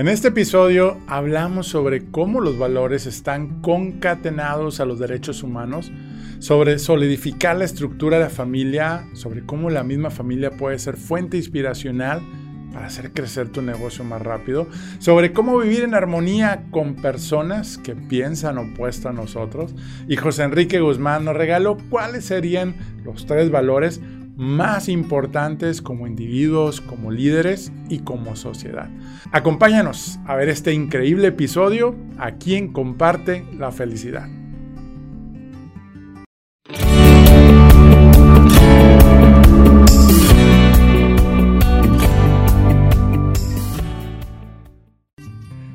En este episodio hablamos sobre cómo los valores están concatenados a los derechos humanos, sobre solidificar la estructura de la familia, sobre cómo la misma familia puede ser fuente inspiracional para hacer crecer tu negocio más rápido, sobre cómo vivir en armonía con personas que piensan opuesto a nosotros. Y José Enrique Guzmán nos regaló cuáles serían los tres valores más importantes como individuos, como líderes y como sociedad. Acompáñanos a ver este increíble episodio a quien comparte la felicidad.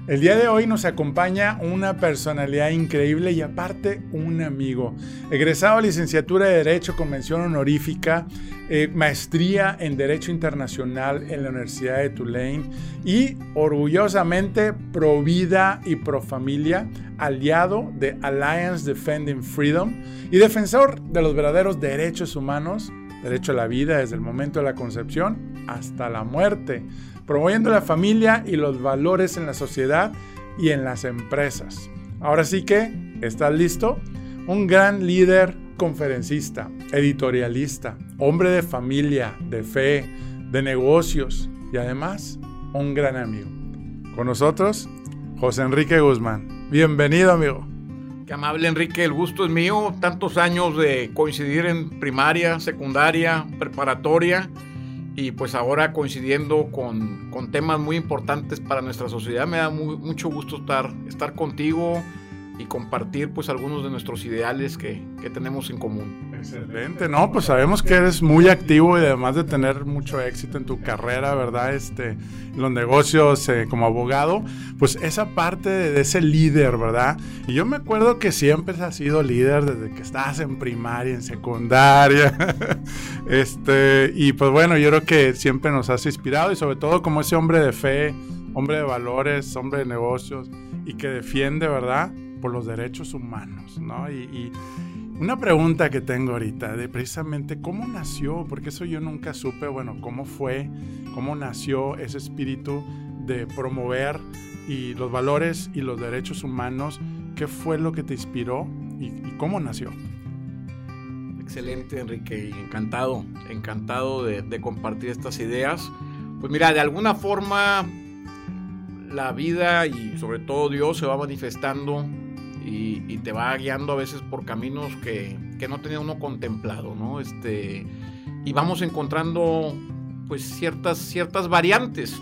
El día de hoy nos acompaña una personalidad increíble y aparte un amigo. Egresado a licenciatura de Derecho con mención honorífica, eh, maestría en Derecho Internacional en la Universidad de Tulane y orgullosamente pro vida y pro familia, aliado de Alliance Defending Freedom y defensor de los verdaderos derechos humanos, derecho a la vida desde el momento de la concepción hasta la muerte promoviendo la familia y los valores en la sociedad y en las empresas. Ahora sí que, ¿estás listo? Un gran líder conferencista, editorialista, hombre de familia, de fe, de negocios y además un gran amigo. Con nosotros, José Enrique Guzmán. Bienvenido, amigo. Qué amable Enrique, el gusto es mío. Tantos años de coincidir en primaria, secundaria, preparatoria y pues ahora coincidiendo con, con, temas muy importantes para nuestra sociedad, me da mucho gusto estar, estar contigo y compartir pues algunos de nuestros ideales que, que, tenemos en común. Excelente, no, pues sabemos que eres muy activo y además de tener mucho éxito en tu carrera, ¿verdad? Este, los negocios eh, como abogado, pues esa parte de, ese líder, ¿verdad? Y yo me acuerdo que siempre has sido líder desde que estabas en primaria, en secundaria, este, y pues bueno, yo creo que siempre nos has inspirado y sobre todo como ese hombre de fe, hombre de valores, hombre de negocios y que defiende, ¿verdad? por los derechos humanos, ¿no? Y, una pregunta que tengo ahorita, de precisamente cómo nació, porque eso yo nunca supe, bueno, cómo fue, cómo nació ese espíritu de promover y los valores y los derechos humanos, qué fue lo que te inspiró y, cómo nació. Excelente, Enrique, encantado, encantado de, de compartir estas ideas. Pues mira, de alguna forma la vida y sobre todo Dios se va manifestando y, te va guiando a veces por caminos que, no tenía uno contemplado, ¿no? Este, y vamos encontrando pues ciertas, ciertas variantes.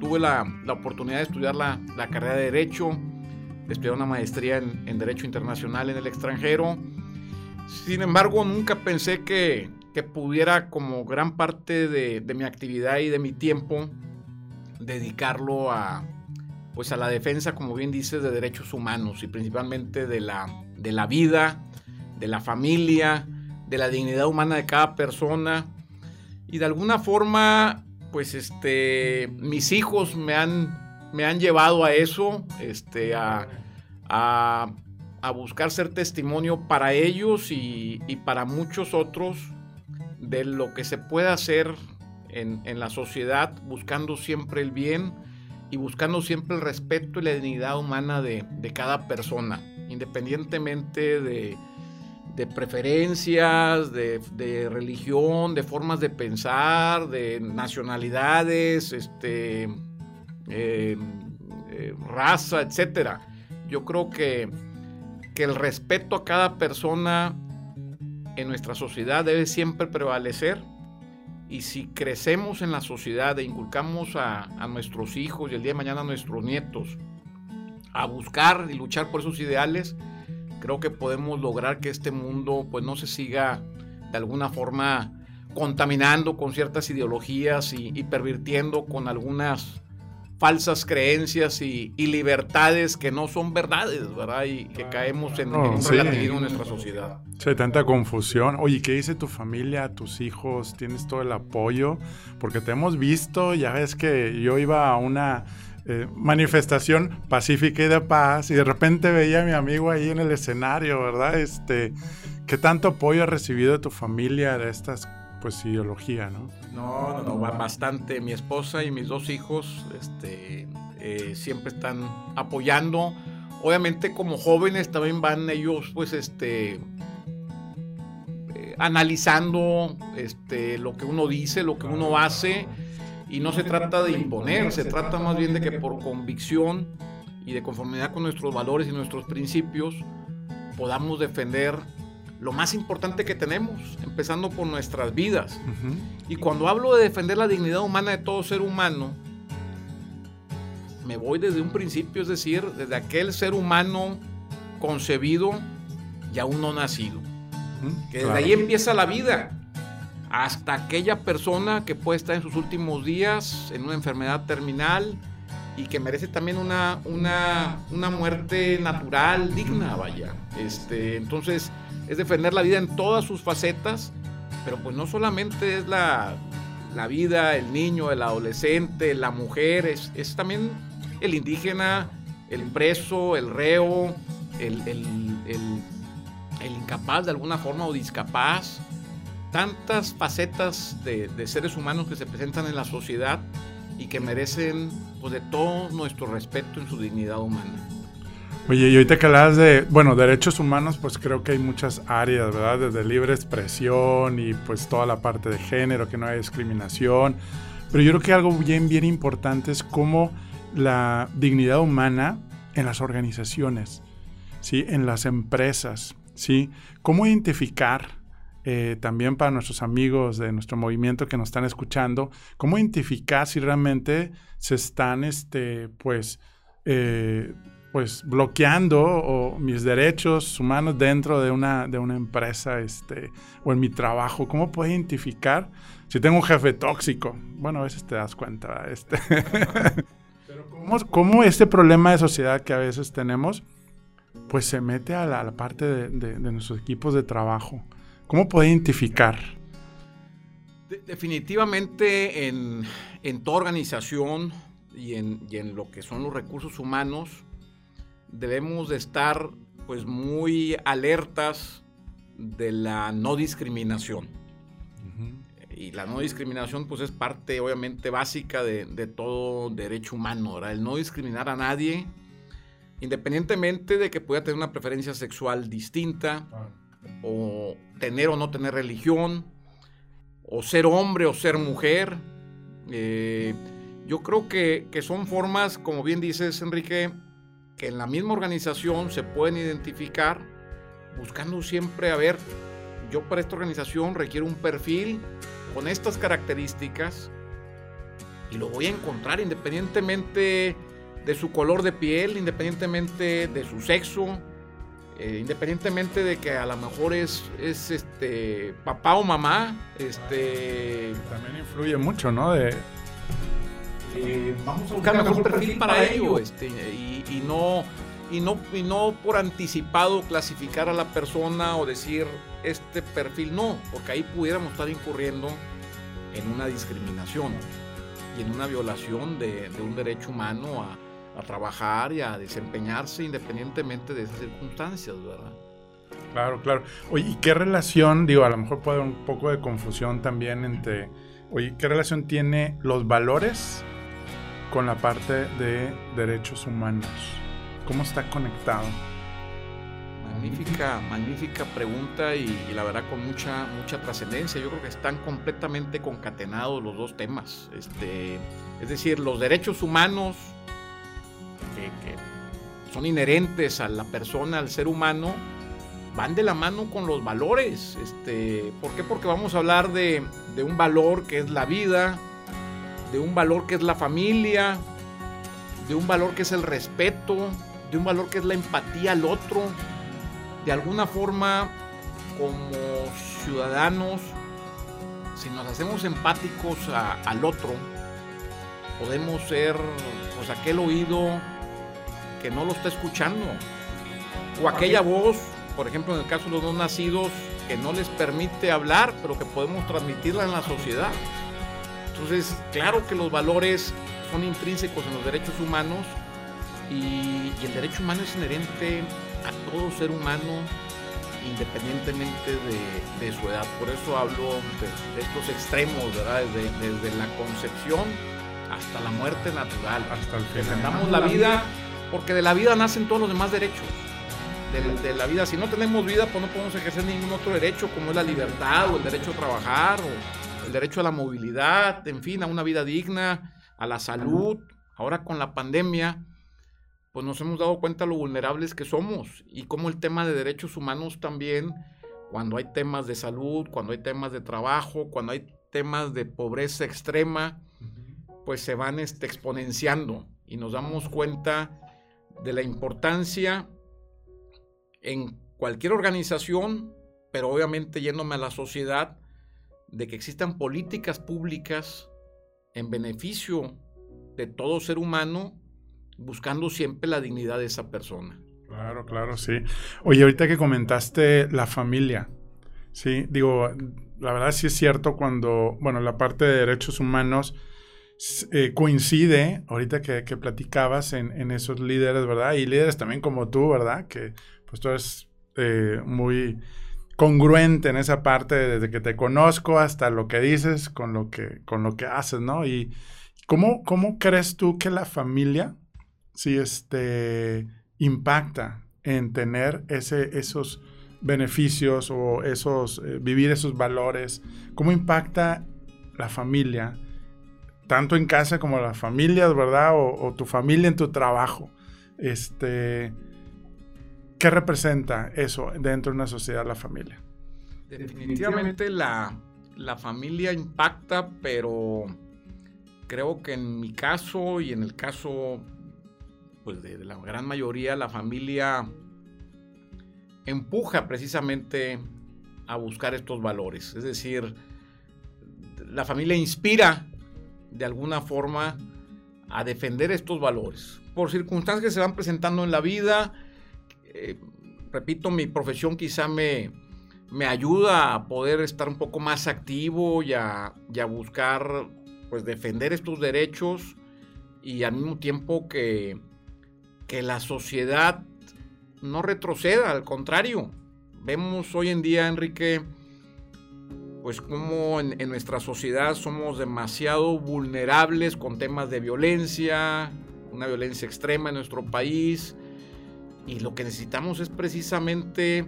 Tuve la, oportunidad de estudiar la, carrera de Derecho, de estudiar una maestría en, Derecho Internacional en el extranjero. Sin embargo, nunca pensé que, pudiera como gran parte de, de mi actividad y de mi tiempo dedicarlo a, pues a la defensa, como bien dices, de derechos humanos y principalmente de la, de la vida, de la familia, de la dignidad humana de cada persona. Y de alguna forma, pues este, mis hijos me han, me han llevado a eso, este, a, a, buscar ser testimonio para ellos y, para muchos otros de lo que se puede hacer en, en la sociedad, buscando siempre el bien y buscando siempre el respeto y la dignidad humana de, cada persona, independientemente de, preferencias, de, religión, de formas de pensar, de nacionalidades, este, em, eh, raza, etc. Yo creo que, que el respeto a cada persona en nuestra sociedad debe siempre prevalecer y si crecemos en la sociedad e inculcamos a, nuestros hijos y el día de mañana a nuestros nietos a buscar y luchar por esos ideales, creo que podemos lograr que este mundo pues no se siga de alguna forma contaminando con ciertas ideologías y, y pervirtiendo con algunas falsas creencias y, libertades que no son verdades, ¿verdad? Y que caemos en, un relativismo en nuestra sociedad. Sí, tanta confusión. Oye, ¿qué dice tu familia, tus hijos? ¿Tienes todo el apoyo? Porque te hemos visto, ya ves que yo iba a una eh, manifestación pacífica y de paz y de repente veía a mi amigo ahí en el escenario, ¿verdad? Este, ¿Qué tanto apoyo has recibido de tu familia de estas ideología, ¿no? No, no, no, bastante. Mi esposa y mis dos hijos, este, eh, siempre están apoyando. Obviamente como jóvenes también van ellos pues este eh, analizando este, lo que uno dice, lo que uno hace y no se trata de imponer, se trata más bien de que por convicción y de conformidad con nuestros valores y nuestros principios podamos defender lo más importante que tenemos, empezando por nuestras vidas. Y cuando hablo de defender la dignidad humana de todo ser humano, me voy desde un principio, es decir, desde aquel ser humano concebido y aún no nacido. Que desde ahí empieza la vida, hasta aquella persona que puede estar en sus últimos días en una enfermedad terminal y que merece también una, una, una muerte natural, digna, vaya. Este, entonces, es defender la vida en todas sus facetas, pero pues no solamente es la, la vida, el niño, el adolescente, la mujer, es, es también el indígena, el preso, el reo, el, el, el, incapaz de alguna forma o discapaz. Tantas facetas de, de, seres humanos que se presentan en la sociedad y que merecen pues, de todo nuestro respeto en su dignidad humana. Oye, y ahorita que hablas de, bueno, derechos humanos, pues creo que hay muchas áreas, ¿verdad? Desde libre expresión y pues toda la parte de género, que no hay discriminación. Pero yo creo que algo bien, bien importante es cómo la dignidad humana en las organizaciones, ¿sí? En las empresas, ¿sí? Cómo identificar eh, también para nuestros amigos de nuestro movimiento que nos están escuchando, cómo identificar si realmente se están, este, pues, eh, pues bloqueando o mis derechos humanos dentro de una, de una empresa este, o en mi trabajo. ¿Cómo puedo identificar si tengo un jefe tóxico? Bueno, a veces te das cuenta. Este. Pero ¿cómo, este problema de sociedad que a veces tenemos, pues se mete a la, parte de, nuestros equipos de trabajo? ¿Cómo puedo identificar? definitivamente en, en, toda organización y en, y en lo que son los recursos humanos, debemos de estar pues muy alertas de la no discriminación. Y la no discriminación pues es parte obviamente básica de, todo derecho humano, El no discriminar a nadie, independientemente de que pueda tener una preferencia sexual distinta, o tener o no tener religión, o ser hombre o ser mujer. Eh, yo creo que, que son formas, como bien dices Enrique, que en la misma organización se pueden identificar buscando siempre, a ver, yo para esta organización requiero un perfil con estas características y lo voy a encontrar independientemente de su color de piel, independientemente de su sexo, eh, independientemente de que a lo mejor es, es este papá o mamá, este también influye mucho, ¿no? Eh, vamos a buscar mejor perfil para ello, este, y, no, y, no, y no por anticipado clasificar a la persona o decir este perfil no, porque ahí pudiéramos estar incurriendo en una discriminación y en una violación de, un derecho humano a, trabajar y a desempeñarse independientemente de esas circunstancias, ¿verdad? Claro, claro. Oye, ¿y qué relación, digo, a lo mejor puede haber un poco de confusión también entre, oye, ¿qué relación tiene los valores con la parte de derechos humanos? ¿Cómo está conectado? Magnífica, magnífica pregunta y, la verdad con mucha, mucha trascendencia. Yo creo que están completamente concatenados los dos temas. Este, es decir, los derechos humanos que, son inherentes a la persona, al ser humano, van de la mano con los valores. Este, ¿Por qué? Porque vamos a hablar de, de un valor que es la vida, de un valor que es la familia, de un valor que es el respeto, de un valor que es la empatía al otro. De alguna forma, como ciudadanos, si nos hacemos empáticos al otro, podemos ser pues aquel oído que no lo está escuchando. O aquella voz, por ejemplo en el caso de los no nacidos, que no les permite hablar, pero que podemos transmitirla en la sociedad. Entonces, claro que los valores son intrínsecos en los derechos humanos y, el derecho humano es inherente a todo ser humano independientemente de, su edad. Por eso hablo de, estos extremos, ¿verdad? Desde, la concepción hasta la muerte natural. Hasta el final. Defendamos la vida porque de la vida nacen todos los demás derechos. De, de, la vida, si no tenemos vida, pues no podemos ejercer ningún otro derecho, como es la libertad o el derecho a trabajar o el derecho a la movilidad, en fin, a una vida digna, a la salud. Ahora con la pandemia, pues nos hemos dado cuenta lo vulnerables que somos y cómo el tema de derechos humanos también, cuando hay temas de salud, cuando hay temas de trabajo, cuando hay temas de pobreza extrema, pues se van este, exponenciando y nos damos cuenta de la importancia en cualquier organización, pero obviamente yéndome a la sociedad, de que existan políticas públicas en beneficio de todo ser humano, buscando siempre la dignidad de esa persona. Claro, claro, sí. Oye, ahorita que comentaste la familia, sí, digo, la verdad sí es cierto cuando, bueno, la parte de derechos humanos eh, coincide, ahorita que, platicabas en, esos líderes, ¿verdad? Y líderes también como tú, ¿verdad? Que pues tú eres eh, muy congruente en esa parte desde que te conozco hasta lo que dices con lo que, con lo que haces, ¿no? Y cómo, cómo crees tú que la familia, si este, impacta en tener ese, esos beneficios o esos, eh, vivir esos valores, cómo impacta la familia tanto en casa como las familias, ¿verdad? O, tu familia en tu trabajo. Este, ¿Qué representa eso dentro de una sociedad, la familia? Definitivamente la, la familia impacta, pero creo que en mi caso y en el caso pues, de, de la gran mayoría, la familia empuja precisamente a buscar estos valores. Es decir, la familia inspira de alguna forma a defender estos valores. Por circunstancias que se van presentando en la vida, eh, repito, mi profesión quizá me, me ayuda a poder estar un poco más activo y a, buscar pues defender estos derechos y al mismo tiempo que, que la sociedad no retroceda, al contrario. Vemos hoy en día, Enrique, pues como en, nuestra sociedad somos demasiado vulnerables con temas de violencia, una violencia extrema en nuestro país, y lo que necesitamos es precisamente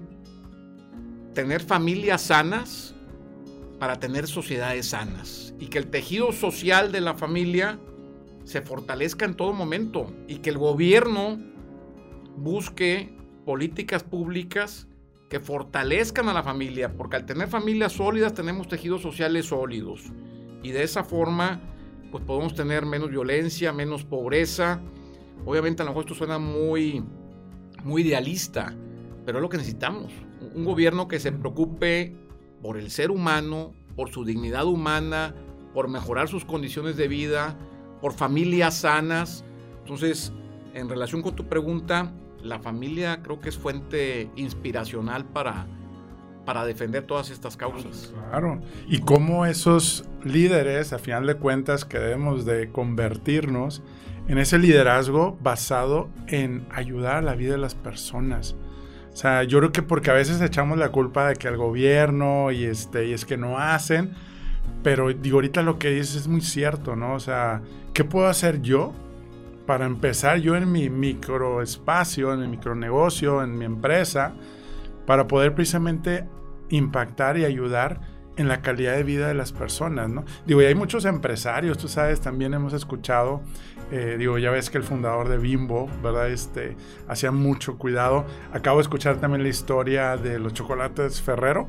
tener familias sanas para tener sociedades sanas y que el tejido social de la familia se fortalezca en todo momento y que el gobierno busque políticas públicas que fortalezcan a la familia, porque al tener familias sólidas tenemos tejidos sociales sólidos y de esa forma pues podemos tener menos violencia, menos pobreza. Obviamente a lo mejor esto suena muy, muy idealista, pero es lo que necesitamos. Un gobierno que se preocupe por el ser humano, por su dignidad humana, por mejorar sus condiciones de vida, por familias sanas. Entonces, en relación con tu pregunta, la familia creo que es fuente inspiracional para, para defender todas estas causas. Claro, y cómo esos líderes, a final de cuentas, que debemos de convertirnos en ese liderazgo basado en ayudar a la vida de las personas. O sea, yo creo que porque a veces echamos la culpa de que el gobierno y, este, y es que no hacen, pero digo, ahorita lo que dices es muy cierto, ¿no? O sea, ¿qué puedo hacer yo para empezar yo en mi microespacio, en mi micronegocio, en mi empresa, para poder precisamente impactar y ayudar en la calidad de vida de las personas, ¿no? Digo, y hay muchos empresarios, tú sabes, también hemos escuchado, eh, digo, ya ves que el fundador de Bimbo, ¿verdad? Este, hacía mucho cuidado. Acabo de escuchar también la historia de los chocolates Ferrero,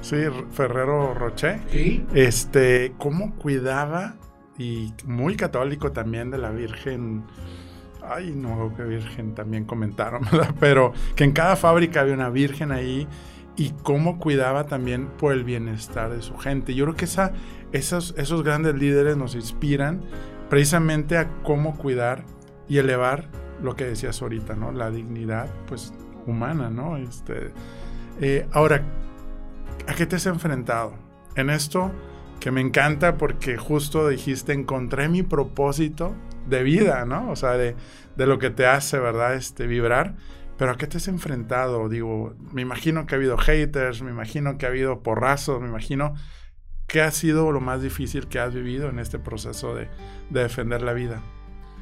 sí, Ferrero Rocher. Sí. Este, cómo cuidaba y muy católico también de la Virgen. Ay, no, que Virgen también comentaron, ¿verdad? Pero que en cada fábrica había una Virgen ahí y cómo cuidaba también por el bienestar de su gente. Yo creo que esa, esos, esos grandes líderes nos inspiran precisamente a cómo cuidar y elevar lo que decías ahorita, ¿no? La dignidad, pues, humana, ¿no? Este, eh, ahora, ¿a qué te has enfrentado? En esto que me encanta porque justo dijiste, encontré mi propósito de vida, ¿no? O sea, de, lo que te hace, ¿verdad? Este, vibrar. Pero ¿a qué te has enfrentado? Digo, me imagino que ha habido haters, me imagino que ha habido porrazos, me imagino. ¿qué ha sido lo más difícil que has vivido en este proceso de, de defender la vida?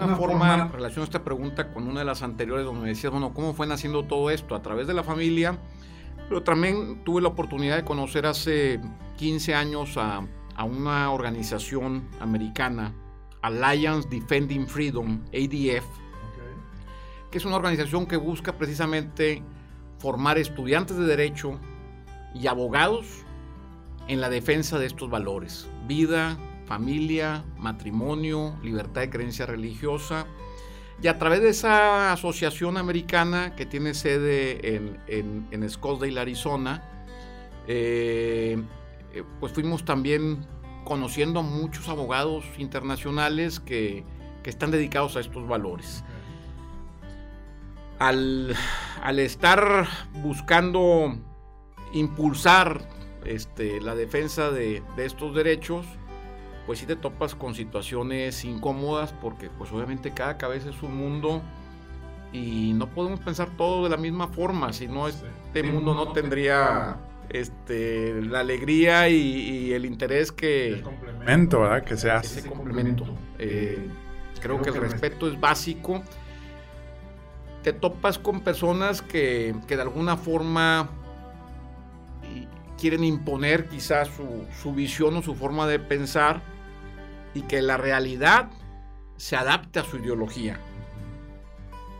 Alguna forma relaciono esta pregunta con una de las anteriores donde me decías, bueno, ¿cómo fue naciendo todo esto? A través de la familia, pero también tuve la oportunidad de conocer hace 15 años a, a una organización americana, Alliance Defending Freedom, ADF, que es una organización que busca precisamente formar estudiantes de derecho y abogados en la defensa de estos valores. Vida, familia, matrimonio, libertad de creencia religiosa y a través de esa asociación americana que tiene sede en, en, en Scottsdale, Arizona, eh, eh, pues fuimos también conociendo muchos abogados internacionales que, que están dedicados a estos valores. Al, al estar buscando impulsar este, la defensa de, de estos derechos, pues sí te topas con situaciones incómodas porque pues obviamente cada cabeza es un mundo y no podemos pensar todo de la misma forma, si no este mundo no tendría este, la alegría y, y el interés que... El complemento, ¿verdad? Que se hace. Ese complemento. Eh, creo que el respeto es básico. Te topas con personas que, que de alguna forma quieren imponer quizás su, su visión o su forma de pensar y que la realidad se adapte a su ideología.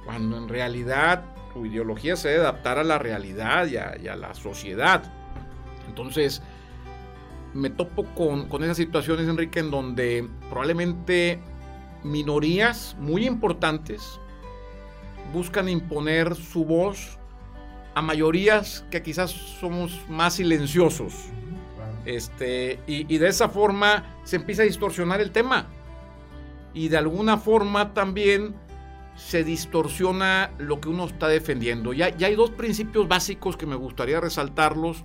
Cuando en realidad su ideología se debe adaptar a la realidad y a, la sociedad. Entonces, me topo con, con, esas situaciones, Enrique, en donde probablemente minorías muy importantes buscan imponer su voz a mayorías que quizás somos más silenciosos. Este, y, de esa forma se empieza a distorsionar el tema. Y de alguna forma también se distorsiona lo que uno está defendiendo. Ya, hay dos principios básicos que me gustaría resaltarlos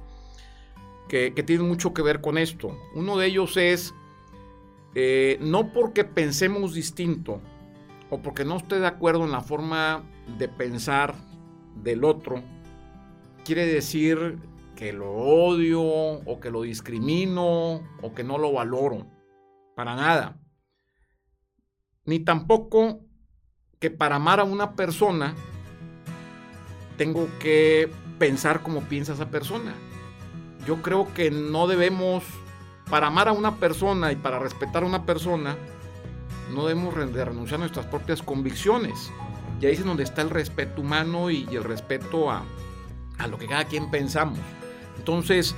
que, que tienen mucho que ver con esto. Uno de ellos es, eh, no porque pensemos distinto o porque no esté de acuerdo en la forma de pensar del otro, quiere decir que lo odio o que lo discrimino o que no lo valoro. Para nada. Ni tampoco que para amar a una persona tengo que pensar como piensa esa persona. Yo creo que no debemos, para amar a una persona y para respetar a una persona, no debemos de renunciar a nuestras propias convicciones. Y ahí es donde está el respeto humano y, y el respeto a, a lo que cada quien pensamos. Entonces,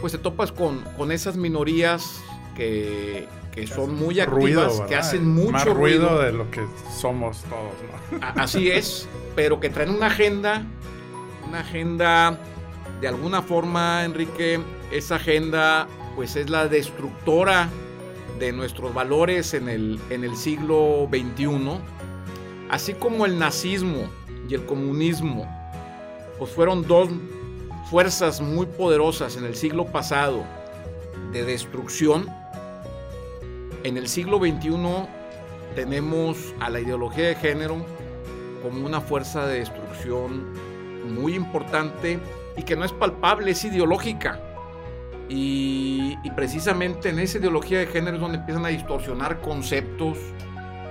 pues te topas con, con esas minorías que, que son muy activas, ruido, que hacen mucho Más ruido, ruido. de lo que somos todos, ¿no? Así es, pero que traen una agenda, una agenda, de alguna forma, Enrique, esa agenda pues es la destructora de nuestros valores en el, en el siglo XXI, así como el nazismo y el comunismo, pues fueron dos fuerzas muy poderosas en el siglo pasado de destrucción, en el siglo XXI tenemos a la ideología de género como una fuerza de destrucción muy importante y que no es palpable, es ideológica. Y, y, precisamente en esa ideología de género es donde empiezan a distorsionar conceptos,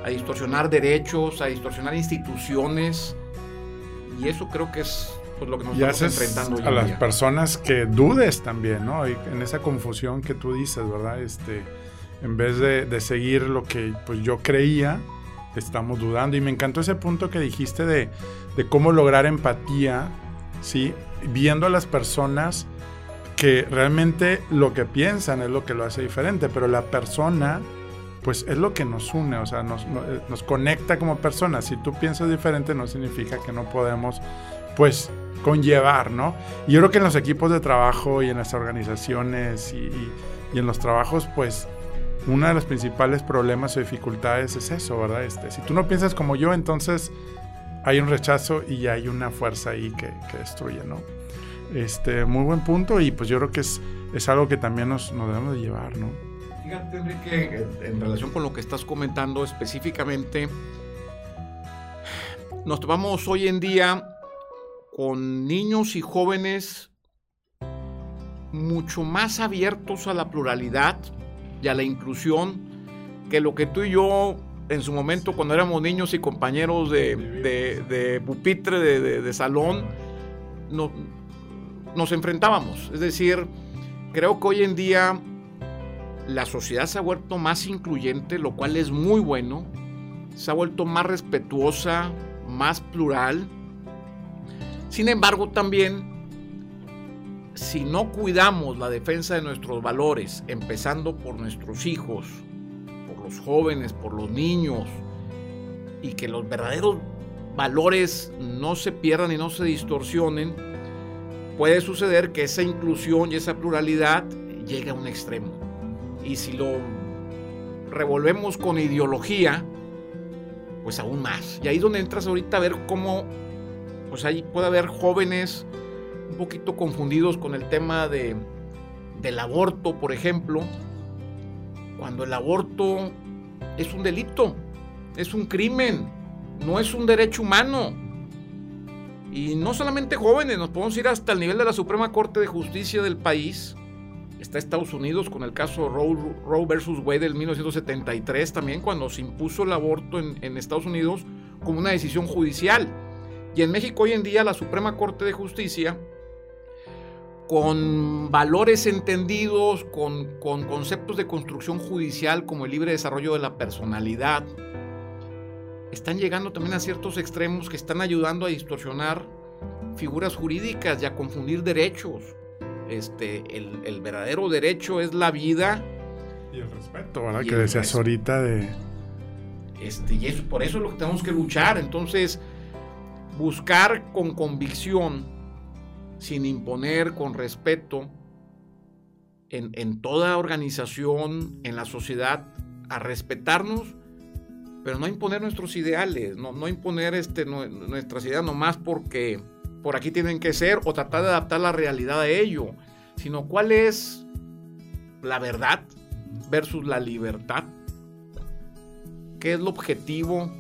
a distorsionar derechos, a distorsionar instituciones. Y eso creo que es pues, lo que nos y estamos enfrentando a las día. personas que dudes también, ¿no? Y en esa confusión que tú dices, ¿verdad? Este, en vez de, de, seguir lo que pues, yo creía, estamos dudando. Y me encantó ese punto que dijiste de, de cómo lograr empatía, ¿sí? Viendo a las personas que realmente lo que piensan es lo que lo hace diferente, pero la persona, pues es lo que nos une, o sea, nos, eh, nos conecta como personas. Si tú piensas diferente no significa que no podemos, pues, conllevar, ¿no? Y yo creo que en los equipos de trabajo y en las organizaciones y, en los trabajos, pues, uno de los principales problemas o dificultades es eso, ¿verdad? Este, si tú no piensas como yo, entonces hay un rechazo y hay una fuerza ahí que, que destruye, ¿no? Este, muy buen punto y pues yo creo que es, es algo que también nos, nos debemos de llevar, ¿no? Fíjate, Enrique, en relación con lo que estás comentando específicamente, nos tomamos hoy en día con niños y jóvenes mucho más abiertos a la pluralidad y a la inclusión que lo que tú y yo en su momento cuando éramos niños y compañeros de, de, pupitre, de, de salón, no, nos enfrentábamos. Es decir, creo que hoy en día la sociedad se ha vuelto más incluyente, lo cual es muy bueno. Se ha vuelto más respetuosa, más plural. Sin embargo, también, si no cuidamos la defensa de nuestros valores, empezando por nuestros hijos, por los jóvenes, por los niños, y que los verdaderos valores no se pierdan y no se distorsionen, puede suceder que esa inclusión y esa pluralidad llegue a un extremo. Y si lo revolvemos con ideología, pues aún más. Y ahí es donde entras ahorita a ver cómo, pues ahí puede haber jóvenes un poquito confundidos con el tema de, del aborto, por ejemplo, cuando el aborto es un delito, es un crimen, no es un derecho humano. Y no solamente jóvenes, nos podemos ir hasta el nivel de la Suprema Corte de Justicia del país. Está Estados Unidos con el caso Roe, Roe versus Wade del 1973 también, cuando se impuso el aborto en, en Estados Unidos como una decisión judicial. Y en México hoy en día la Suprema Corte de Justicia, con valores entendidos, con, con conceptos de construcción judicial como el libre desarrollo de la personalidad, están llegando también a ciertos extremos que están ayudando a distorsionar figuras jurídicas y a confundir derechos. Este, el, verdadero derecho es la vida. Y el respeto, ¿verdad? Que decías ahorita de... Este, y por eso es lo que tenemos que luchar. Entonces, buscar con convicción, sin imponer, con respeto, en, en toda organización, en la sociedad, a respetarnos pero no imponer nuestros ideales, no, no imponer este, nuestras ideas nomás porque por aquí tienen que ser o tratar de adaptar la realidad a ello, sino cuál es la verdad versus la libertad, qué es lo objetivo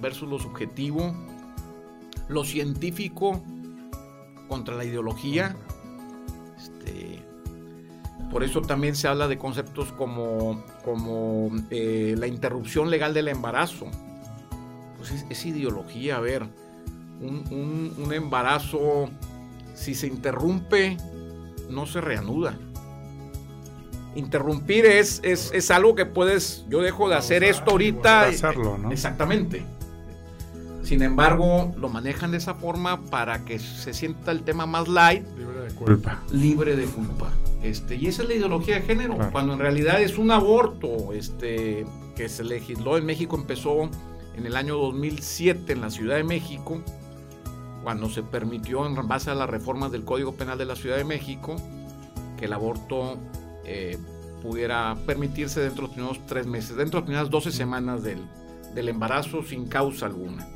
versus lo subjetivo, lo científico contra la ideología, por eso también se habla de conceptos como, como eh, la interrupción legal del embarazo. Pues es, ideología, a ver, un, embarazo, si se interrumpe, no se reanuda. Interrumpir es, es, algo que puedes, yo dejo de hacer esto ahorita. Hacerlo, ¿no? Exactamente. Sin embargo, lo manejan de esa forma para que se sienta el tema más light. Libre de culpa. Libre de culpa. Este, y esa es la ideología de género, cuando en realidad es un aborto este, que se legisló en México, empezó en el año 2007 en la Ciudad de México, cuando se permitió en base a las reformas del Código Penal de la Ciudad de México que el aborto eh, pudiera permitirse dentro de los primeros tres meses, dentro de las primeras 12 semanas del, del embarazo sin causa alguna.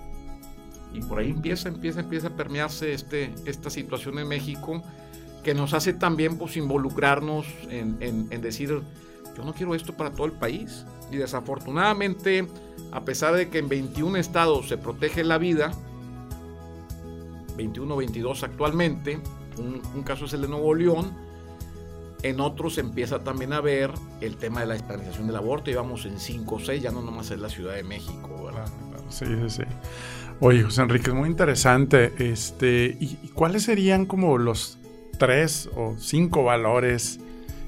Y por ahí empieza, empieza, empieza a permearse este, esta situación en México que nos hace también pues, involucrarnos en, decir, yo no quiero esto para todo el país. Y desafortunadamente, a pesar de que en 21 estados se protege la vida, 21 22 actualmente, un, caso es el de Nuevo León, en otros empieza también a ver el tema de la despenalización del aborto, y vamos en 5 o 6, ya no nomás es la Ciudad de México, ¿verdad? Sí, sí, sí. Oye, José Enrique, es muy interesante. Este, ¿y, cuáles serían como los tres o cinco valores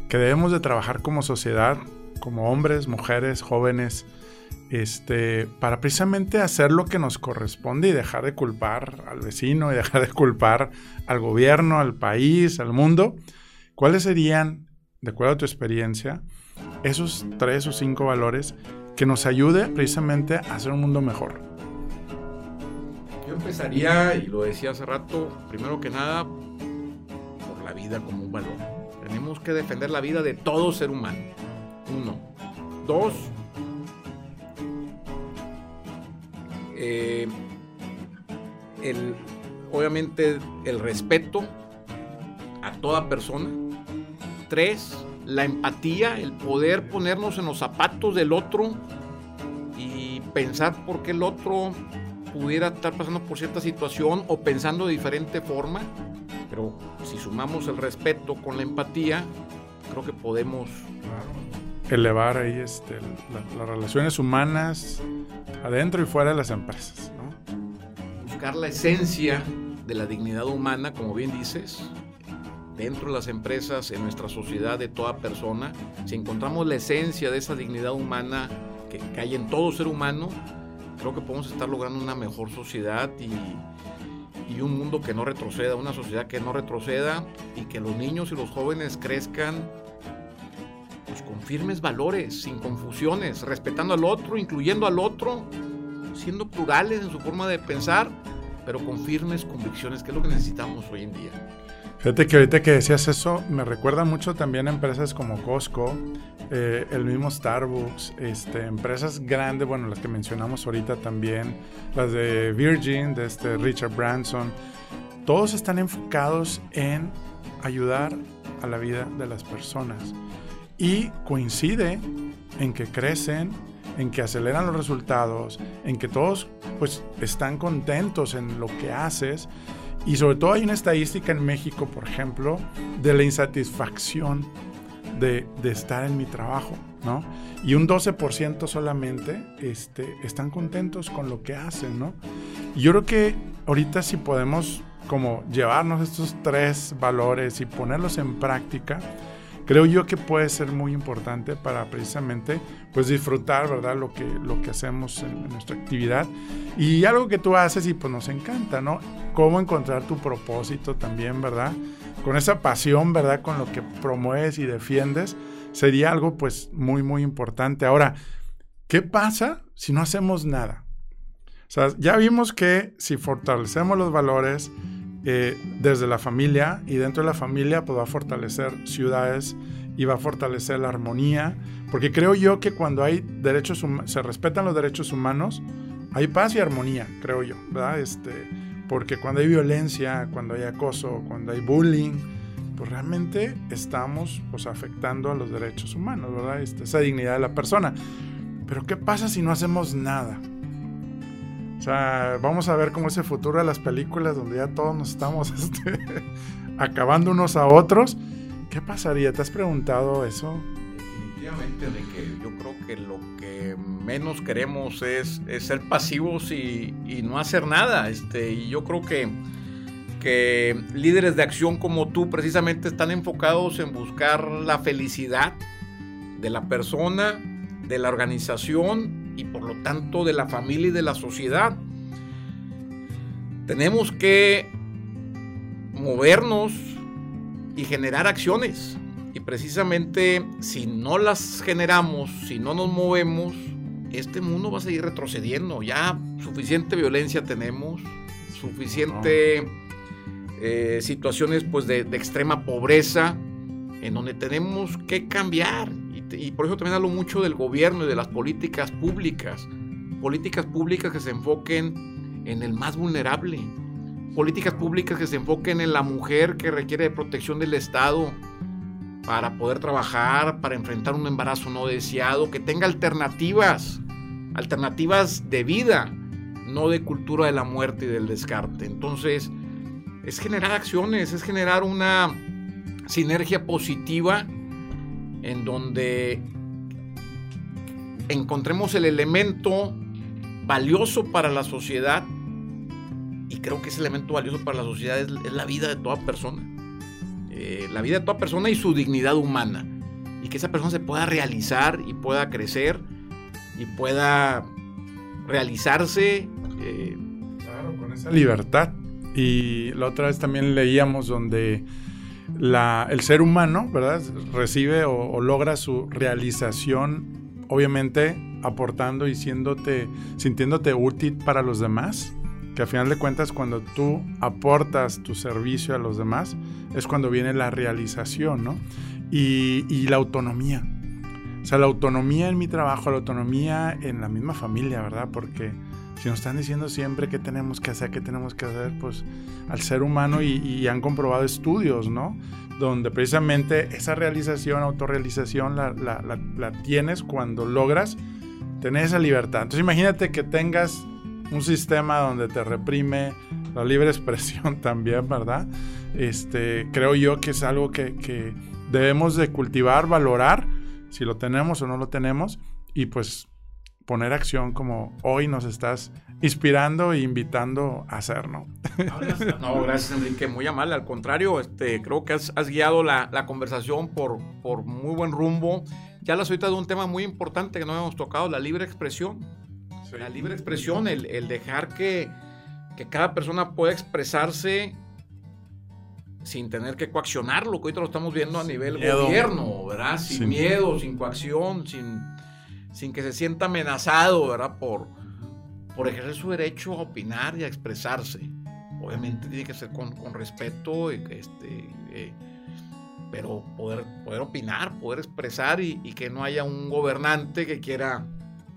que debemos de trabajar como sociedad, como hombres, mujeres, jóvenes, este, para precisamente hacer lo que nos corresponde y dejar de culpar al vecino y dejar de culpar al gobierno, al país, al mundo. ¿Cuáles serían, de acuerdo a tu experiencia, esos tres o cinco valores que nos ayude precisamente a hacer un mundo mejor? Empezaría, y lo decía hace rato, primero que nada, por la vida como un valor. Tenemos que defender la vida de todo ser humano. Uno. Dos, Eh, el, obviamente el respeto a toda persona. Tres, la empatía, el poder ponernos en los zapatos del otro y pensar por qué el otro pudiera estar pasando por cierta situación o pensando de diferente forma. Pero si sumamos el respeto con la empatía, creo que podemos elevar ahí este, las relaciones humanas adentro y fuera de las empresas. Buscar la esencia de la dignidad humana, como bien dices, dentro de las empresas, en nuestra sociedad, de toda persona. Si encontramos la esencia de esa dignidad humana que, que hay en todo ser humano, creo que podemos estar logrando una mejor sociedad y, un mundo que no retroceda, una sociedad que no retroceda y que los niños y los jóvenes crezcan pues, con firmes valores, sin confusiones, respetando al otro, incluyendo al otro, siendo plurales en su forma de pensar, pero con firmes convicciones, que es lo que necesitamos hoy en día. Fíjate que ahorita que decías eso, me recuerda mucho también a empresas como Costco, eh, el mismo Starbucks, este, empresas grandes, bueno, las que mencionamos ahorita también, las de Virgin, de este Richard Branson, todos están enfocados en ayudar a la vida de las personas. Y coincide en que crecen, en que aceleran los resultados, en que todos pues están contentos en lo que haces y sobre todo hay una estadística en México, por ejemplo, de la insatisfacción de, estar en mi trabajo, ¿no? Y un 12% solamente este, están contentos con lo que hacen, ¿no? Y yo creo que ahorita si podemos como llevarnos estos tres valores y ponerlos en práctica, creo yo que puede ser muy importante para precisamente pues disfrutar, ¿verdad? Lo que, lo que hacemos en, nuestra actividad. Y algo que tú haces y pues nos encanta, ¿no? Cómo encontrar tu propósito también, ¿verdad? Con esa pasión, ¿verdad? Con lo que promueves y defiendes, sería algo pues muy, muy importante. Ahora, ¿qué pasa si no hacemos nada? O sea, ya vimos que si fortalecemos los valores, eh, desde la familia y dentro de la familia pues va a fortalecer ciudades y va a fortalecer la armonía, porque creo yo que cuando hay derechos se respetan los derechos humanos, hay paz y armonía, creo yo, ¿verdad? Este, porque cuando hay violencia, cuando hay acoso, cuando hay bullying, pues realmente estamos pues afectando a los derechos humanos, ¿verdad? Este, esa dignidad de la persona. Pero ¿qué pasa si no hacemos nada? O sea, vamos a ver cómo es el futuro de las películas donde ya todos nos estamos este, acabando unos a otros. ¿Qué pasaría? ¿Te has preguntado eso? Definitivamente, de que yo creo que lo que menos queremos es, ser pasivos y, no hacer nada. Este, y yo creo que, que líderes de acción como tú precisamente están enfocados en buscar la felicidad de la persona, de la organización y por lo tanto de la familia y de la sociedad. Tenemos que movernos y generar acciones. Y precisamente si no las generamos, si no nos movemos, este mundo va a seguir retrocediendo. Ya suficiente violencia tenemos, suficiente eh, situaciones pues, de, de extrema pobreza, en donde tenemos que cambiar y por eso también hablo mucho del gobierno y de las políticas públicas. Políticas públicas que se enfoquen en el más vulnerable. Políticas públicas que se enfoquen en la mujer que requiere de protección del Estado para poder trabajar, para enfrentar un embarazo no deseado, que tenga alternativas, alternativas de vida, no de cultura de la muerte y del descarte. Entonces, es generar acciones, es generar una sinergia positiva en donde encontremos el elemento valioso para la sociedad y creo que ese elemento valioso para la sociedad es, la vida de toda persona. Eh, la vida de toda persona y su dignidad humana. Y que esa persona se pueda realizar y pueda crecer y pueda realizarse. Eh, claro, con esa libertad. Y la otra vez también leíamos donde el ser humano, ¿verdad? Recibe o, logra su realización, obviamente aportando y siéndote, sintiéndote útil para los demás. Que a final de cuentas, cuando tú aportas tu servicio a los demás, es cuando viene la realización, ¿no? Y, y la autonomía. O sea, la autonomía en mi trabajo, la autonomía en la misma familia, ¿verdad? Porque si nos están diciendo siempre qué tenemos que hacer, qué tenemos que hacer, pues al ser humano y, han comprobado estudios, ¿no? Donde precisamente esa realización, autorrealización, la, la, tienes cuando logras tener esa libertad. Entonces imagínate que tengas un sistema donde te reprime la libre expresión también, ¿verdad? Este, creo yo que es algo que, que debemos de cultivar, valorar, si lo tenemos o no lo tenemos, y pues poner acción como hoy nos estás inspirando e invitando a hacer, ¿no? No, gracias Enrique, muy amable, al contrario, este, creo que has, guiado la, conversación por, por muy buen rumbo. Ya la ahorita de un tema muy importante que no hemos tocado, la libre expresión. La libre expresión, el, dejar que, que cada persona pueda expresarse sin tener que coaccionarlo, que ahorita lo estamos viendo a nivel gobierno, ¿verdad? Sin, miedo, sin coacción, sin sin que se sienta amenazado, ¿verdad? Por, por ejercer su derecho a opinar y a expresarse. Obviamente tiene que ser con, respeto, este, eh, pero poder, poder opinar, poder expresar y, que no haya un gobernante que quiera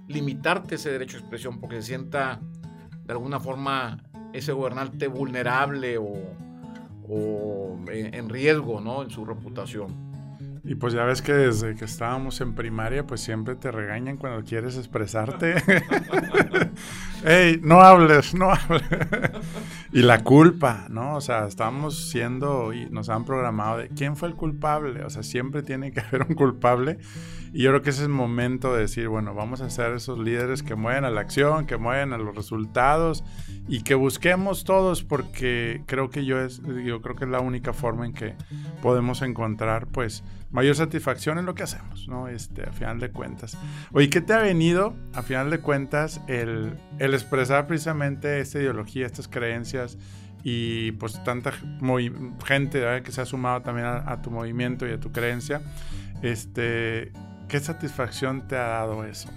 limitarte ese derecho a expresión porque se sienta de alguna forma ese gobernante vulnerable o, o en riesgo ¿no? en su reputación. Y pues ya ves que desde que estábamos en primaria, pues siempre te regañan cuando quieres expresarte. ¡Ey, no hables, no hables! y la culpa, ¿no? O sea, estamos siendo y nos han programado de quién fue el culpable. O sea, siempre tiene que haber un culpable. Y yo creo que ese es el momento de decir, bueno, vamos a ser esos líderes que mueven a la acción, que mueven a los resultados y que busquemos todos porque creo que yo es, yo creo que es la única forma en que podemos encontrar, pues, mayor satisfacción en lo que hacemos, ¿no? Este, a final de cuentas. Oye, ¿qué te ha venido, a final de cuentas, el, el expresar precisamente esta ideología, estas creencias y pues tanta gente que se ha sumado también a, tu movimiento y a tu creencia? Este, ¿Qué satisfacción te ha dado eso?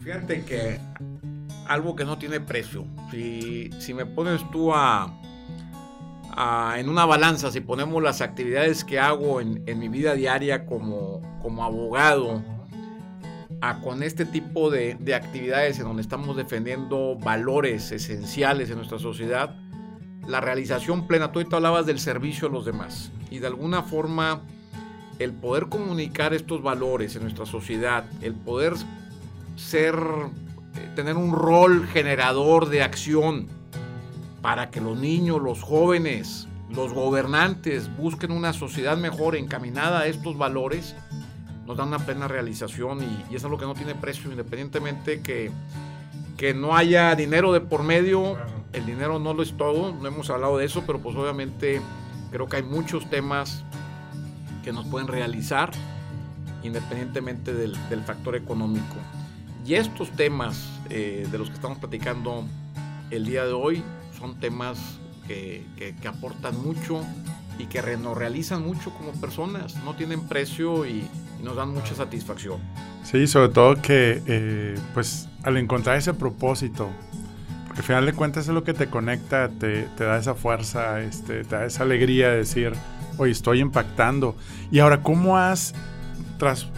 Fíjate que algo que no tiene precio. Si, si me pones tú a en una balanza, si ponemos las actividades que hago en, mi vida diaria como, como abogado, a, con este tipo de, actividades en donde estamos defendiendo valores esenciales en nuestra sociedad, la realización plena, tú ahorita hablabas del servicio a los demás y de alguna forma el poder comunicar estos valores en nuestra sociedad, el poder ser, eh, tener un rol generador de acción, para que los niños, los jóvenes, los gobernantes busquen una sociedad mejor encaminada a estos valores, nos dan una plena realización y, es algo que no tiene precio, independientemente que, que no haya dinero de por medio. El dinero no lo es todo, no hemos hablado de eso, pero pues obviamente creo que hay muchos temas que nos pueden realizar independientemente del, factor económico. Y estos temas eh, de los que estamos platicando el día de hoy son temas que, aportan mucho y que nos realizan mucho como personas, no tienen precio y, nos dan mucha satisfacción. Sí, sobre todo que eh, pues al encontrar ese propósito, porque al final de cuentas es lo que te conecta, te, da esa fuerza, este, te da esa alegría de decir, oye, estoy impactando. Y ahora, ¿cómo has tras,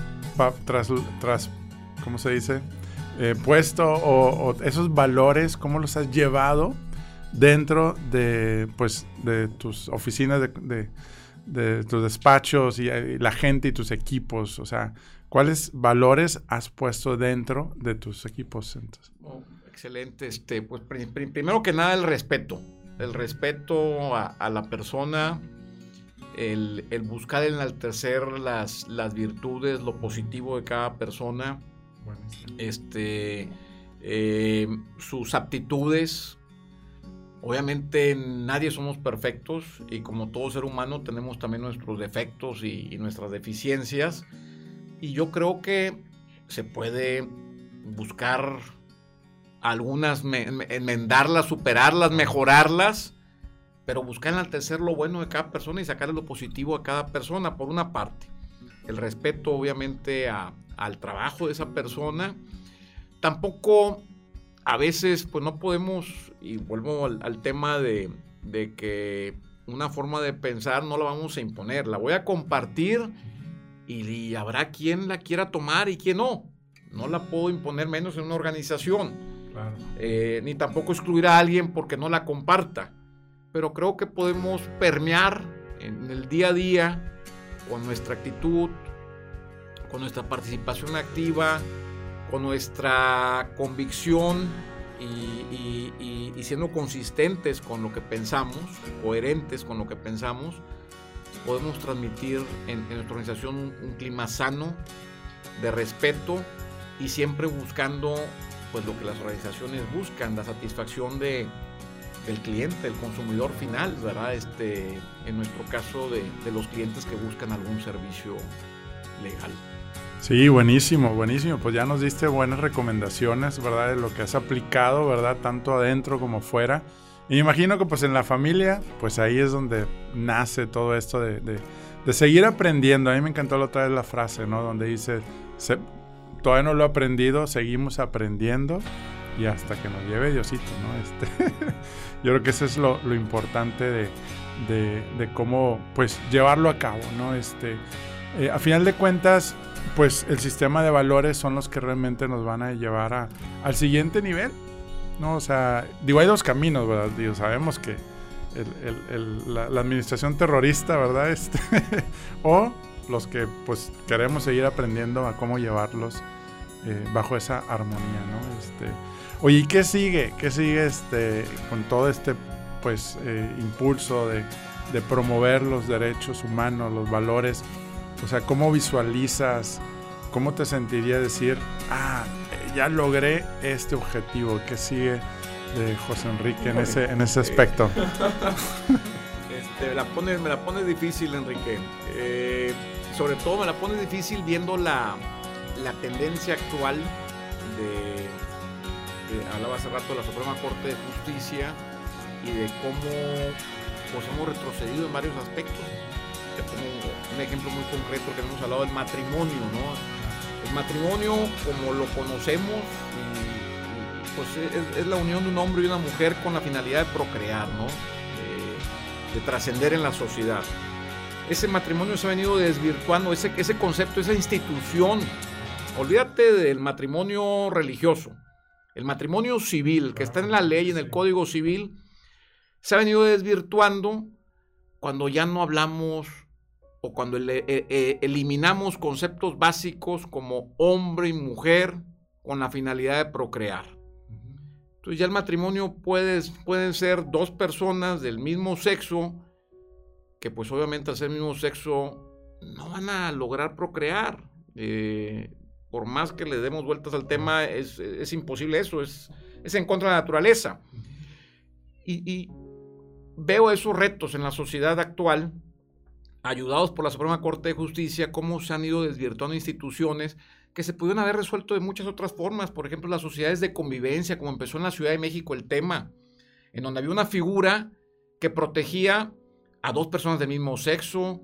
tras, tras ¿cómo se dice? Eh, puesto o, esos valores, cómo los has llevado dentro de, pues, de tus oficinas, de, de, tus despachos y, la gente y tus equipos? O sea, ¿cuáles valores has puesto dentro de tus equipos? Oh, excelente. Este, pues, primero que nada, el respeto. El respeto a, la persona, el, el, buscar enaltecer las, las virtudes, lo positivo de cada persona, este, eh, sus aptitudes, Obviamente nadie somos perfectos y como todo ser humano tenemos también nuestros defectos y, nuestras deficiencias. Y yo creo que se puede buscar algunas, enmendarlas, superarlas, mejorarlas, pero buscar enaltecer lo bueno de cada persona y sacarle lo positivo a cada persona, por una parte. El respeto, obviamente, al trabajo de esa persona. Tampoco, a veces, pues no podemos, y vuelvo al, tema de, de que una forma de pensar no la vamos a imponer, la voy a compartir y, habrá quien la quiera tomar y quien no. No la puedo imponer menos en una organización. Eh, ni tampoco excluir a alguien porque no la comparta. Pero creo que podemos permear en el día a día con nuestra actitud, con nuestra participación activa, con nuestra convicción y, siendo consistentes con lo que pensamos, coherentes con lo que pensamos, podemos transmitir en, nuestra organización un, clima sano, de respeto y siempre buscando pues lo que las organizaciones buscan, la satisfacción de, del cliente, del consumidor final, ¿verdad? Este, en nuestro caso de, de los clientes que buscan algún servicio legal. Sí, buenísimo, buenísimo. Pues ya nos diste buenas recomendaciones, ¿verdad? De lo que has aplicado, ¿verdad? Tanto adentro como fuera. Y me imagino que pues en la familia, pues ahí es donde nace todo esto de, de, seguir aprendiendo. A mí me encantó la otra vez la frase, ¿no? Donde dice, todavía no lo he aprendido, seguimos aprendiendo y hasta que nos lleve Diosito, ¿no? Este, yo creo que eso es lo, importante de, de, cómo, pues, llevarlo a cabo, ¿no? Este, eh, a final de cuentas, pues el sistema de valores son los que realmente nos van a llevar a, al siguiente nivel. ¿no? O sea, digo, hay dos caminos, ¿verdad? Digo, sabemos que la, administración terrorista, ¿verdad? Este, o los que pues queremos seguir aprendiendo a cómo llevarlos eh, bajo esa armonía, ¿no? Este, oye, ¿y qué sigue? ¿Qué sigue este, con todo este pues eh, impulso de, de promover los derechos humanos, los valores? O sea, ¿cómo visualizas, cómo te sentiría decir, ah, ya logré este objetivo? ¿Qué sigue de José Enrique en ese, en ese aspecto? Este, la pones, me la pones difícil, Enrique. Eh, sobre todo me la pones difícil viendo la, la tendencia actual de, hablaba hace rato de la Suprema Corte de Justicia y de cómo pues, hemos retrocedido en varios aspectos te pongo un ejemplo muy concreto que hemos hablado del matrimonio, ¿no? El matrimonio, como lo conocemos, pues es, la unión de un hombre y una mujer con la finalidad de procrear, ¿no? de trascender en la sociedad. Ese matrimonio se ha venido desvirtuando, ese concepto, esa institución. Olvídate del matrimonio religioso. El matrimonio civil, que está en la ley, en el Código Civil, se ha venido desvirtuando cuando ya no hablamos o cuando eh, eh, eliminamos conceptos básicos como hombre y mujer con la finalidad de procrear. Entonces ya el matrimonio puede, pueden ser dos personas del mismo sexo que pues obviamente al ser mismo sexo no van a lograr procrear. Eh, por más que le demos vueltas al tema, es, imposible eso, es, es, en contra de la naturaleza. Y, y veo esos retos en la sociedad actual ayudados por la Suprema Corte de Justicia, cómo se han ido desvirtuando instituciones que se pudieron haber resuelto de muchas otras formas. Por ejemplo, las sociedades de convivencia, como empezó en la Ciudad de México el tema, en donde había una figura que protegía a dos personas del mismo sexo,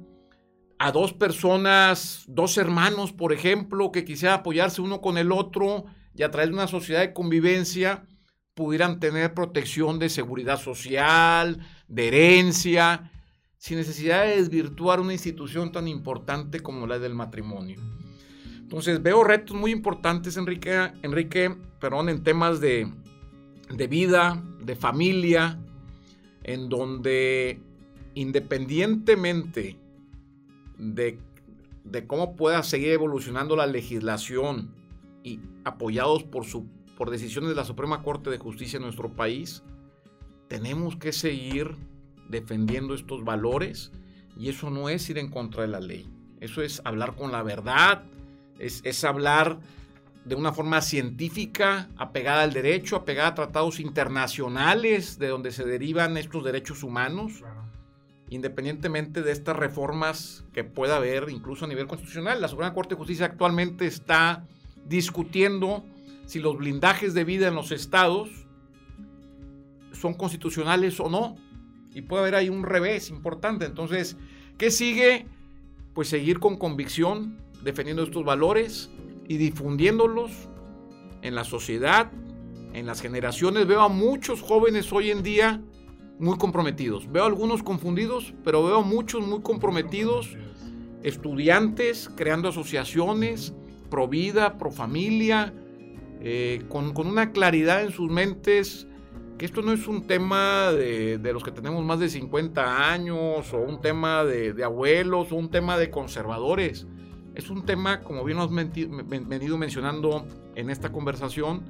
a dos personas, dos hermanos, por ejemplo, que quisieran apoyarse uno con el otro y a través de una sociedad de convivencia pudieran tener protección de seguridad social, de herencia, sin necesidad de desvirtuar una institución tan importante como la del matrimonio. Entonces veo retos muy importantes, Enrique, Enrique perdón, en temas de, de vida, de familia, en donde independientemente de, de, cómo pueda seguir evolucionando la legislación y apoyados por, su, por decisiones de la Suprema Corte de Justicia en nuestro país, tenemos que seguir defendiendo estos valores y eso no es ir en contra de la ley. Eso es hablar con la verdad, es, hablar de una forma científica, apegada al derecho, apegada a tratados internacionales de donde se derivan estos derechos humanos, independientemente de estas reformas que pueda haber incluso a nivel constitucional. La Suprema Corte de Justicia actualmente está discutiendo si los blindajes de vida en los estados son constitucionales o no. Y puede haber ahí un revés importante. Entonces, ¿qué sigue? Pues seguir con convicción, defendiendo estos valores y difundiéndolos en la sociedad, en las generaciones. Veo a muchos jóvenes hoy en día muy comprometidos. Veo algunos confundidos, pero veo muchos muy comprometidos, estudiantes creando asociaciones, pro vida, pro familia, eh, con, una claridad en sus mentes que esto no es un tema de, los que tenemos más de 50 años o un tema de, de abuelos o un tema de conservadores. Es un tema, como bien has venido mencionando en esta conversación,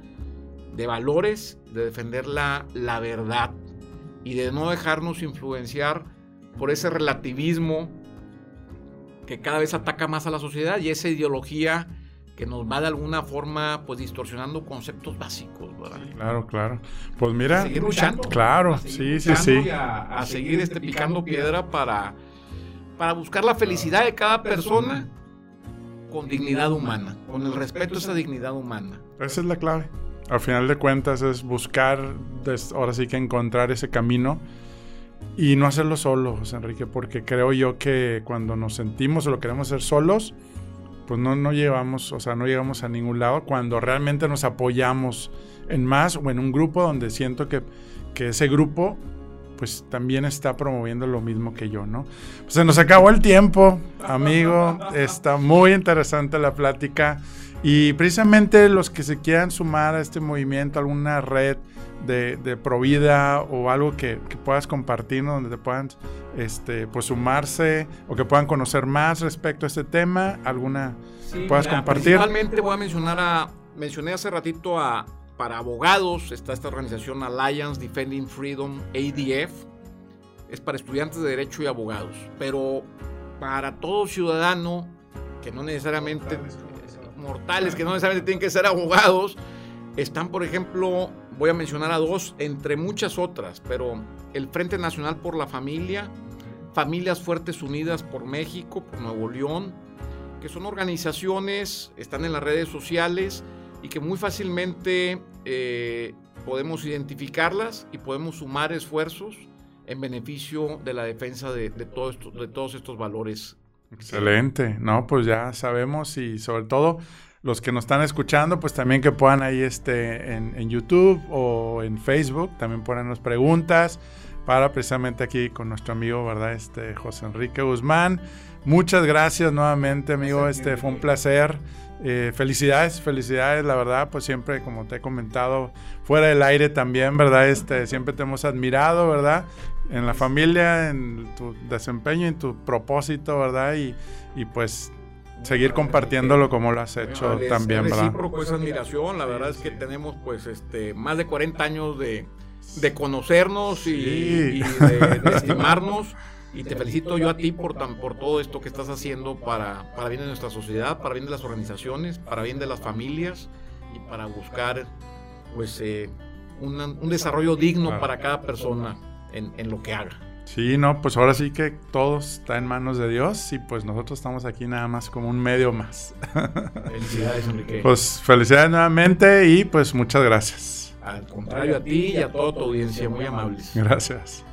de valores, de defender la, la verdad y de no dejarnos influenciar por ese relativismo que cada vez ataca más a la sociedad y esa ideología que nos va de alguna forma pues distorsionando conceptos básicos, ¿verdad? Claro, claro. Pues mira, seguir luchando. Claro, sí, sí, sí. A, a, seguir este picando piedra para, para buscar la felicidad de cada persona con dignidad humana, con el respeto a esa dignidad humana. Esa es la clave. Al final de cuentas es buscar, ahora sí que encontrar ese camino y no hacerlo solo, José Enrique, porque creo yo que cuando nos sentimos o lo queremos hacer solos, pues no, no llevamos, o sea, no llegamos a ningún lado. Cuando realmente nos apoyamos en más o en un grupo donde siento que, que ese grupo pues también está promoviendo lo mismo que yo, ¿no? Pues se nos acabó el tiempo, amigo. Está muy interesante la plática. Y precisamente los que se quieran sumar a este movimiento, alguna red de, de Provida o algo que, puedas compartir, donde te puedan este, pues sumarse o que puedan conocer más respecto a este tema, alguna puedas compartir. Principalmente voy a mencionar a, mencioné hace ratito a para abogados está esta organización Alliance Defending Freedom, ADF. Es para estudiantes de derecho y abogados. Pero para todo ciudadano que no necesariamente mortales, que no necesariamente tienen que ser abogados, están, por ejemplo, voy a mencionar a dos, entre muchas otras, pero el Frente Nacional por la Familia, Familias Fuertes Unidas por México, por Nuevo León, que son organizaciones, están en las redes sociales y que muy fácilmente eh, podemos identificarlas y podemos sumar esfuerzos en beneficio de la defensa de, de, de todos estos valores. Excelente, no, pues ya sabemos y sobre todo los que nos están escuchando, pues también que puedan ahí este, en, en YouTube o en Facebook, también ponernos preguntas para precisamente aquí con nuestro amigo, ¿verdad? Este José Enrique Guzmán. Muchas gracias nuevamente, amigo. Este fue un placer. Eh, felicidades, felicidades, la verdad, pues siempre, como te he comentado, fuera del aire también, ¿verdad? Este, siempre te hemos admirado, ¿verdad? En la familia, en tu desempeño, en tu propósito, ¿verdad? Y, y pues seguir compartiéndolo como lo has hecho también, ¿verdad? Recíproco esa admiración, la verdad es que tenemos pues este más de 40 años de, de conocernos y, de, de estimarnos. Y te felicito yo a ti por, tan, por todo esto que estás haciendo para, para bien de nuestra sociedad, para bien de las organizaciones, para bien de las familias y para buscar pues eh, un desarrollo digno para cada persona en, en lo que haga. Sí, no, pues ahora sí que todo está en manos de Dios y pues nosotros estamos aquí nada más como un medio más. Felicidades, Enrique. Pues felicidades nuevamente y pues muchas gracias. Al contrario, a ti y a toda tu audiencia, muy amables. Gracias.